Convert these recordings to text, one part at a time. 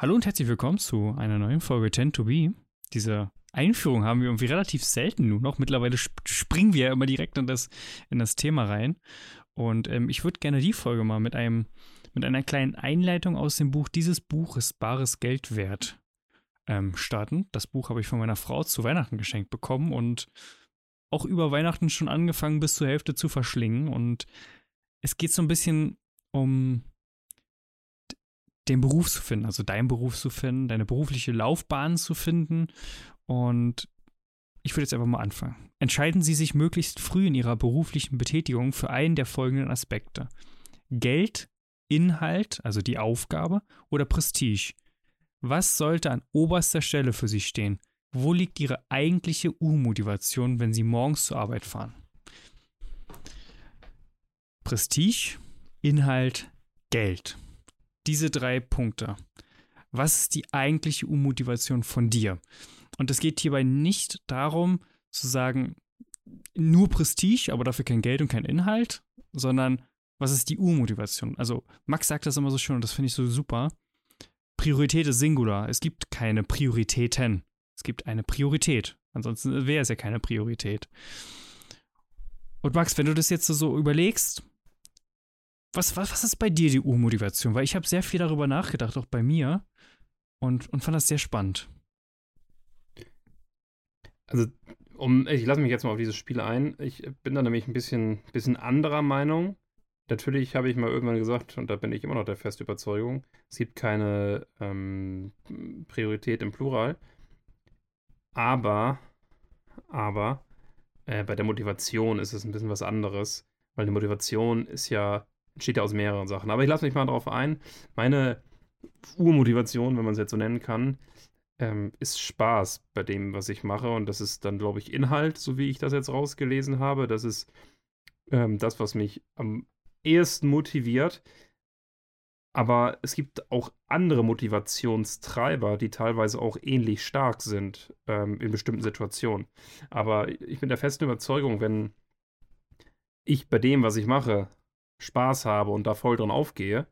Hallo und herzlich willkommen zu einer neuen Folge Tend to Be. Diese Einführung haben wir irgendwie relativ selten nur noch. Mittlerweile sp springen wir ja immer direkt in das, in das Thema rein. Und ähm, ich würde gerne die Folge mal mit einem, mit einer kleinen Einleitung aus dem Buch Dieses Buch ist bares Geld wert ähm, starten. Das Buch habe ich von meiner Frau zu Weihnachten geschenkt bekommen und auch über Weihnachten schon angefangen bis zur Hälfte zu verschlingen. Und es geht so ein bisschen um den Beruf zu finden, also deinen Beruf zu finden, deine berufliche Laufbahn zu finden. Und ich würde jetzt einfach mal anfangen. Entscheiden Sie sich möglichst früh in Ihrer beruflichen Betätigung für einen der folgenden Aspekte. Geld, Inhalt, also die Aufgabe oder Prestige. Was sollte an oberster Stelle für Sie stehen? Wo liegt Ihre eigentliche U-Motivation, wenn Sie morgens zur Arbeit fahren? Prestige, Inhalt, Geld diese drei Punkte. Was ist die eigentliche U-Motivation von dir? Und es geht hierbei nicht darum, zu sagen, nur Prestige, aber dafür kein Geld und kein Inhalt, sondern was ist die U-Motivation? Also, Max sagt das immer so schön und das finde ich so super. Priorität ist Singular. Es gibt keine Prioritäten. Es gibt eine Priorität. Ansonsten wäre es ja keine Priorität. Und Max, wenn du das jetzt so überlegst, was, was, was ist bei dir die Urmotivation? Weil ich habe sehr viel darüber nachgedacht, auch bei mir, und, und fand das sehr spannend. Also, um, ich lasse mich jetzt mal auf dieses Spiel ein. Ich bin da nämlich ein bisschen, bisschen anderer Meinung. Natürlich habe ich mal irgendwann gesagt, und da bin ich immer noch der festen Überzeugung, es gibt keine ähm, Priorität im Plural. Aber, aber, äh, bei der Motivation ist es ein bisschen was anderes, weil die Motivation ist ja besteht ja aus mehreren Sachen. Aber ich lasse mich mal darauf ein. Meine Urmotivation, wenn man es jetzt so nennen kann, ähm, ist Spaß bei dem, was ich mache. Und das ist dann, glaube ich, Inhalt, so wie ich das jetzt rausgelesen habe. Das ist ähm, das, was mich am ehesten motiviert. Aber es gibt auch andere Motivationstreiber, die teilweise auch ähnlich stark sind ähm, in bestimmten Situationen. Aber ich bin der festen Überzeugung, wenn ich bei dem, was ich mache, Spaß habe und da voll drin aufgehe,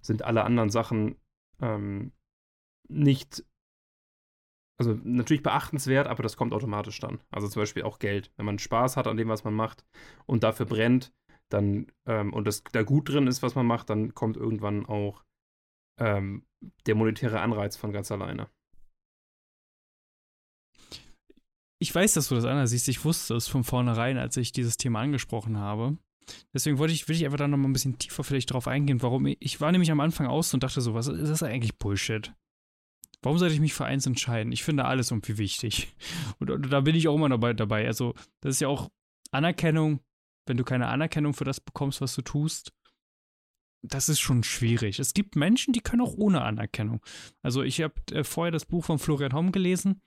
sind alle anderen Sachen ähm, nicht, also natürlich beachtenswert, aber das kommt automatisch dann. Also zum Beispiel auch Geld. Wenn man Spaß hat an dem, was man macht und dafür brennt, dann ähm, und das da gut drin ist, was man macht, dann kommt irgendwann auch ähm, der monetäre Anreiz von ganz alleine. Ich weiß, dass du das anders siehst. Ich wusste es von vornherein, als ich dieses Thema angesprochen habe. Deswegen wollte ich, will ich einfach da nochmal ein bisschen tiefer vielleicht drauf eingehen, warum ich, ich war nämlich am Anfang aus und dachte so, was ist das eigentlich Bullshit? Warum sollte ich mich für eins entscheiden? Ich finde alles irgendwie wichtig. Und, und da bin ich auch immer dabei, dabei. Also, das ist ja auch Anerkennung. Wenn du keine Anerkennung für das bekommst, was du tust, das ist schon schwierig. Es gibt Menschen, die können auch ohne Anerkennung. Also, ich habe äh, vorher das Buch von Florian Homm gelesen.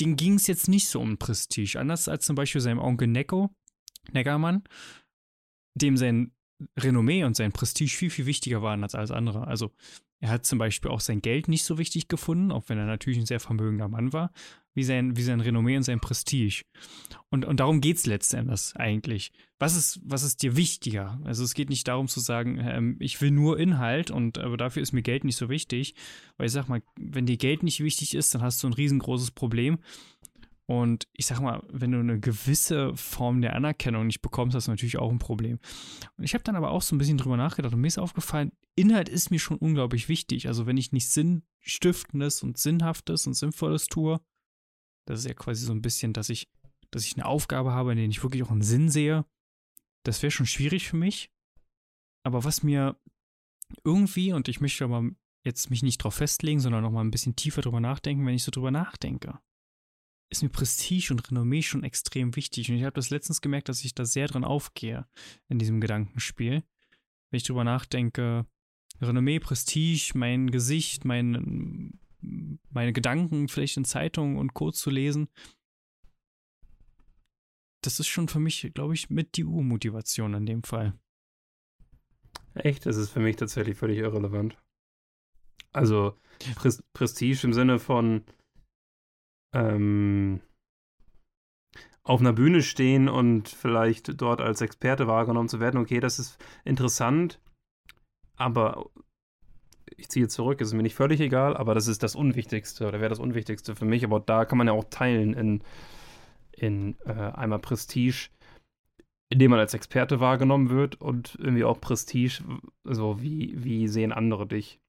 Den ging es jetzt nicht so um Prestige. Anders als zum Beispiel seinem Onkel Necko Neckermann, dem sein Renommee und sein Prestige viel, viel wichtiger waren als alles andere. Also er hat zum Beispiel auch sein Geld nicht so wichtig gefunden, auch wenn er natürlich ein sehr vermögender Mann war, wie sein, wie sein Renommee und sein Prestige. Und, und darum geht es letztendlich eigentlich. Was ist, was ist dir wichtiger? Also es geht nicht darum zu sagen, ähm, ich will nur Inhalt und aber dafür ist mir Geld nicht so wichtig. Weil ich sag mal, wenn dir Geld nicht wichtig ist, dann hast du ein riesengroßes Problem. Und ich sag mal, wenn du eine gewisse Form der Anerkennung nicht bekommst, hast du natürlich auch ein Problem. Und ich habe dann aber auch so ein bisschen drüber nachgedacht und mir ist aufgefallen, Inhalt ist mir schon unglaublich wichtig. Also wenn ich nicht Sinnstiftendes und Sinnhaftes und Sinnvolles tue, das ist ja quasi so ein bisschen, dass ich, dass ich eine Aufgabe habe, in der ich wirklich auch einen Sinn sehe, das wäre schon schwierig für mich. Aber was mir irgendwie, und ich möchte aber jetzt mich nicht drauf festlegen, sondern noch mal ein bisschen tiefer drüber nachdenken, wenn ich so drüber nachdenke ist mir Prestige und Renommee schon extrem wichtig. Und ich habe das letztens gemerkt, dass ich da sehr dran aufgehe in diesem Gedankenspiel. Wenn ich drüber nachdenke, Renommee, Prestige, mein Gesicht, mein, meine Gedanken vielleicht in Zeitungen und Co. zu lesen, das ist schon für mich, glaube ich, mit die U-Motivation in dem Fall. Echt? Das ist für mich tatsächlich völlig irrelevant. Also Prestige im Sinne von, ähm, auf einer Bühne stehen und vielleicht dort als Experte wahrgenommen zu werden, okay, das ist interessant, aber ich ziehe zurück, ist mir nicht völlig egal, aber das ist das Unwichtigste oder wäre das Unwichtigste für mich. Aber da kann man ja auch teilen in, in äh, einmal Prestige, indem man als Experte wahrgenommen wird und irgendwie auch Prestige, so wie, wie sehen andere dich.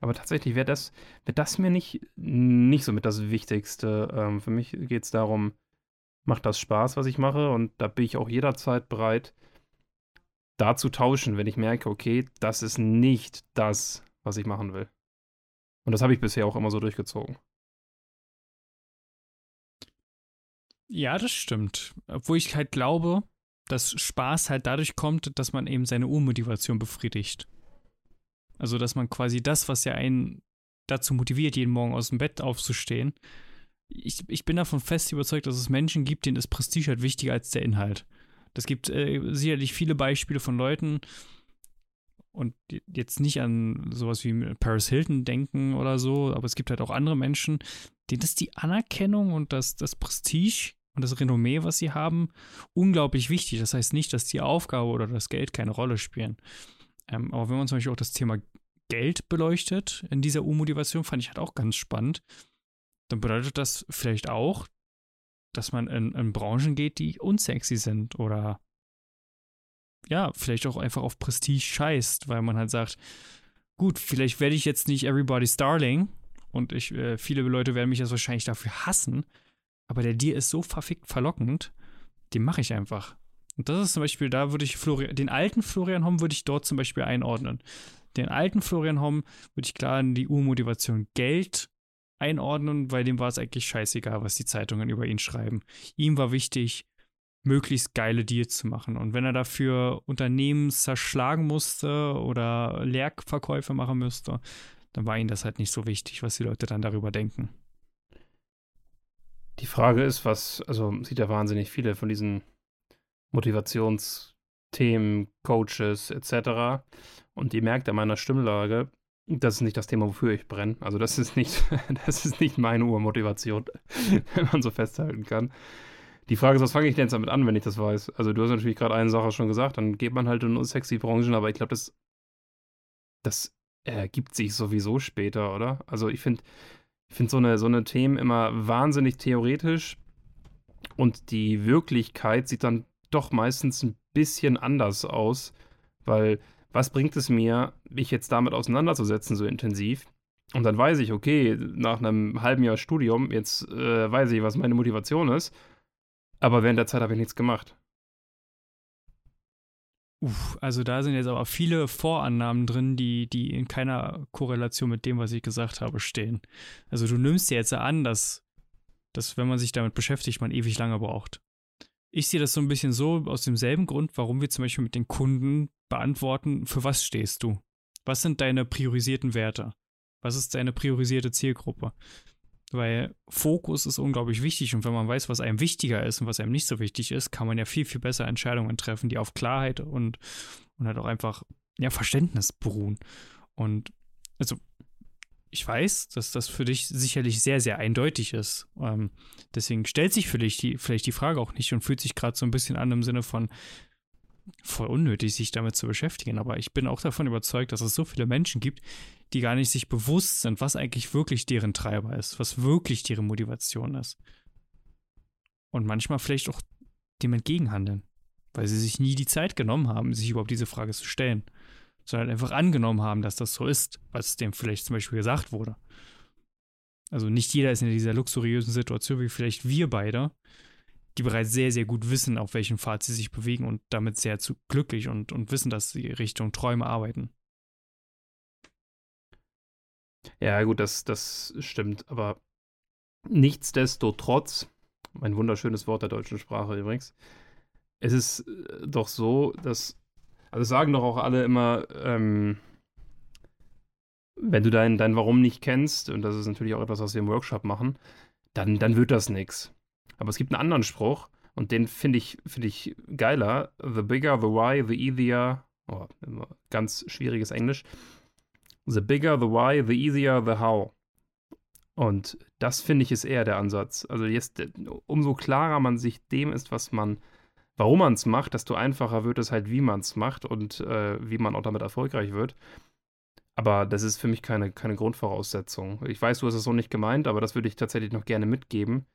Aber tatsächlich wäre das, wär das mir nicht, nicht so mit das Wichtigste. Ähm, für mich geht es darum, macht das Spaß, was ich mache und da bin ich auch jederzeit bereit, da zu tauschen, wenn ich merke, okay, das ist nicht das, was ich machen will. Und das habe ich bisher auch immer so durchgezogen. Ja, das stimmt. Obwohl ich halt glaube, dass Spaß halt dadurch kommt, dass man eben seine Urmotivation befriedigt. Also, dass man quasi das, was ja einen dazu motiviert, jeden Morgen aus dem Bett aufzustehen. Ich, ich bin davon fest überzeugt, dass es Menschen gibt, denen ist Prestige halt wichtiger als der Inhalt. Das gibt äh, sicherlich viele Beispiele von Leuten und jetzt nicht an sowas wie Paris Hilton denken oder so, aber es gibt halt auch andere Menschen, denen ist die Anerkennung und das, das Prestige und das Renommee, was sie haben, unglaublich wichtig. Das heißt nicht, dass die Aufgabe oder das Geld keine Rolle spielen. Ähm, aber wenn man zum Beispiel auch das Thema Geld beleuchtet in dieser U-Motivation, fand ich halt auch ganz spannend. Dann bedeutet das vielleicht auch, dass man in, in Branchen geht, die unsexy sind oder ja, vielleicht auch einfach auf Prestige scheißt, weil man halt sagt, gut, vielleicht werde ich jetzt nicht Everybody's Darling und ich, äh, viele Leute werden mich jetzt wahrscheinlich dafür hassen, aber der Deal ist so verfickt verlockend, den mache ich einfach. Und das ist zum Beispiel, da würde ich Florian, den alten Florian Homm würde ich dort zum Beispiel einordnen. Den alten Florian Homm würde ich klar in die Urmotivation Geld einordnen, weil dem war es eigentlich scheißegal, was die Zeitungen über ihn schreiben. Ihm war wichtig, möglichst geile Deals zu machen. Und wenn er dafür Unternehmen zerschlagen musste oder Leerverkäufe machen müsste, dann war ihm das halt nicht so wichtig, was die Leute dann darüber denken. Die Frage ist, was, also sieht ja wahnsinnig viele von diesen Motivationsthemen, Coaches etc. Und ihr merkt an meiner Stimmlage, das ist nicht das Thema, wofür ich brenne. Also das ist nicht, das ist nicht meine Urmotivation, wenn man so festhalten kann. Die Frage ist, was fange ich denn jetzt damit an, wenn ich das weiß? Also du hast natürlich gerade eine Sache schon gesagt, dann geht man halt in unsexy Branchen, aber ich glaube, das, das ergibt sich sowieso später, oder? Also ich finde ich find so eine, so eine Themen immer wahnsinnig theoretisch und die Wirklichkeit sieht dann doch meistens ein bisschen anders aus, weil was bringt es mir, mich jetzt damit auseinanderzusetzen so intensiv? Und dann weiß ich, okay, nach einem halben Jahr Studium, jetzt äh, weiß ich, was meine Motivation ist, aber während der Zeit habe ich nichts gemacht. Uff, also da sind jetzt aber viele Vorannahmen drin, die, die in keiner Korrelation mit dem, was ich gesagt habe, stehen. Also du nimmst dir jetzt an, dass, dass wenn man sich damit beschäftigt, man ewig lange braucht. Ich sehe das so ein bisschen so aus demselben Grund, warum wir zum Beispiel mit den Kunden beantworten, für was stehst du? Was sind deine priorisierten Werte? Was ist deine priorisierte Zielgruppe? Weil Fokus ist unglaublich wichtig und wenn man weiß, was einem wichtiger ist und was einem nicht so wichtig ist, kann man ja viel, viel besser Entscheidungen treffen, die auf Klarheit und, und halt auch einfach ja, Verständnis beruhen. Und also ich weiß, dass das für dich sicherlich sehr, sehr eindeutig ist. Ähm, deswegen stellt sich für dich die, vielleicht die Frage auch nicht und fühlt sich gerade so ein bisschen an im Sinne von voll unnötig, sich damit zu beschäftigen. Aber ich bin auch davon überzeugt, dass es so viele Menschen gibt, die gar nicht sich bewusst sind, was eigentlich wirklich deren Treiber ist, was wirklich deren Motivation ist. Und manchmal vielleicht auch dem entgegenhandeln, weil sie sich nie die Zeit genommen haben, sich überhaupt diese Frage zu stellen sondern einfach angenommen haben, dass das so ist, was dem vielleicht zum Beispiel gesagt wurde. Also nicht jeder ist in dieser luxuriösen Situation wie vielleicht wir beide, die bereits sehr, sehr gut wissen, auf welchem Pfad sie sich bewegen und damit sehr zu glücklich und, und wissen, dass sie Richtung Träume arbeiten. Ja, gut, das, das stimmt, aber nichtsdestotrotz, ein wunderschönes Wort der deutschen Sprache übrigens, es ist äh, doch so, dass also sagen doch auch alle immer, ähm, wenn du dein, dein Warum nicht kennst, und das ist natürlich auch etwas, was wir im Workshop machen, dann, dann wird das nichts. Aber es gibt einen anderen Spruch, und den finde ich, find ich geiler. The bigger the why, the easier. Oh, ganz schwieriges Englisch. The bigger the why, the easier the how. Und das finde ich ist eher der Ansatz. Also jetzt, umso klarer man sich dem ist, was man warum man es macht, desto einfacher wird es halt, wie man es macht und äh, wie man auch damit erfolgreich wird. Aber das ist für mich keine, keine Grundvoraussetzung. Ich weiß, du hast es so nicht gemeint, aber das würde ich tatsächlich noch gerne mitgeben,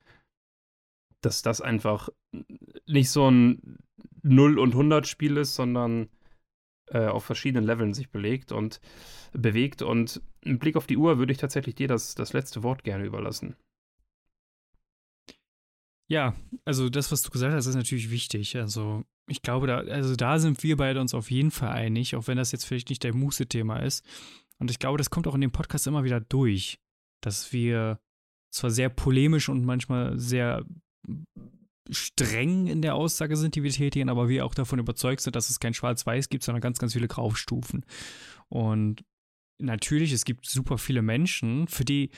dass das einfach nicht so ein 0 und 100 Spiel ist, sondern äh, auf verschiedenen Leveln sich belegt und bewegt. Und im Blick auf die Uhr würde ich tatsächlich dir das, das letzte Wort gerne überlassen. Ja, also das, was du gesagt hast, ist natürlich wichtig. Also ich glaube, da, also da sind wir beide uns auf jeden Fall einig, auch wenn das jetzt vielleicht nicht der Muße-Thema ist. Und ich glaube, das kommt auch in dem Podcast immer wieder durch, dass wir zwar sehr polemisch und manchmal sehr streng in der Aussage sind, die wir tätigen, aber wir auch davon überzeugt sind, dass es kein Schwarz-Weiß gibt, sondern ganz, ganz viele Graustufen. Und natürlich, es gibt super viele Menschen, für die,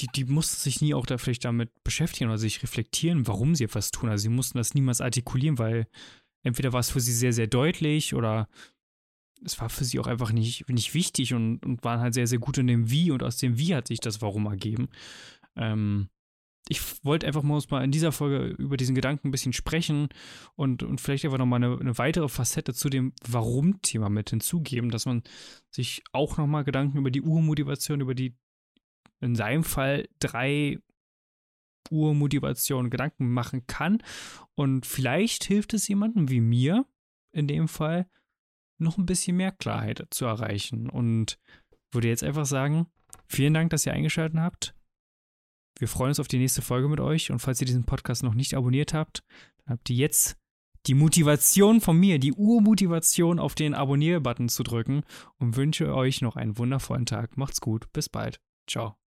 die, die mussten sich nie auch da vielleicht damit beschäftigen oder sich reflektieren, warum sie etwas tun. Also sie mussten das niemals artikulieren, weil entweder war es für sie sehr, sehr deutlich oder es war für sie auch einfach nicht, nicht wichtig und, und waren halt sehr, sehr gut in dem Wie und aus dem Wie hat sich das Warum ergeben. Ähm, ich wollte einfach mal, in dieser Folge über diesen Gedanken ein bisschen sprechen und, und vielleicht einfach nochmal eine, eine weitere Facette zu dem Warum-Thema mit hinzugeben, dass man sich auch nochmal Gedanken über die Urmotivation, über die in seinem Fall drei Urmotivationen Gedanken machen kann. Und vielleicht hilft es jemandem wie mir in dem Fall, noch ein bisschen mehr Klarheit zu erreichen. Und würde jetzt einfach sagen, vielen Dank, dass ihr eingeschaltet habt. Wir freuen uns auf die nächste Folge mit euch. Und falls ihr diesen Podcast noch nicht abonniert habt, dann habt ihr jetzt die Motivation von mir, die Urmotivation auf den Abonnier-Button zu drücken und wünsche euch noch einen wundervollen Tag. Macht's gut. Bis bald. Ciao.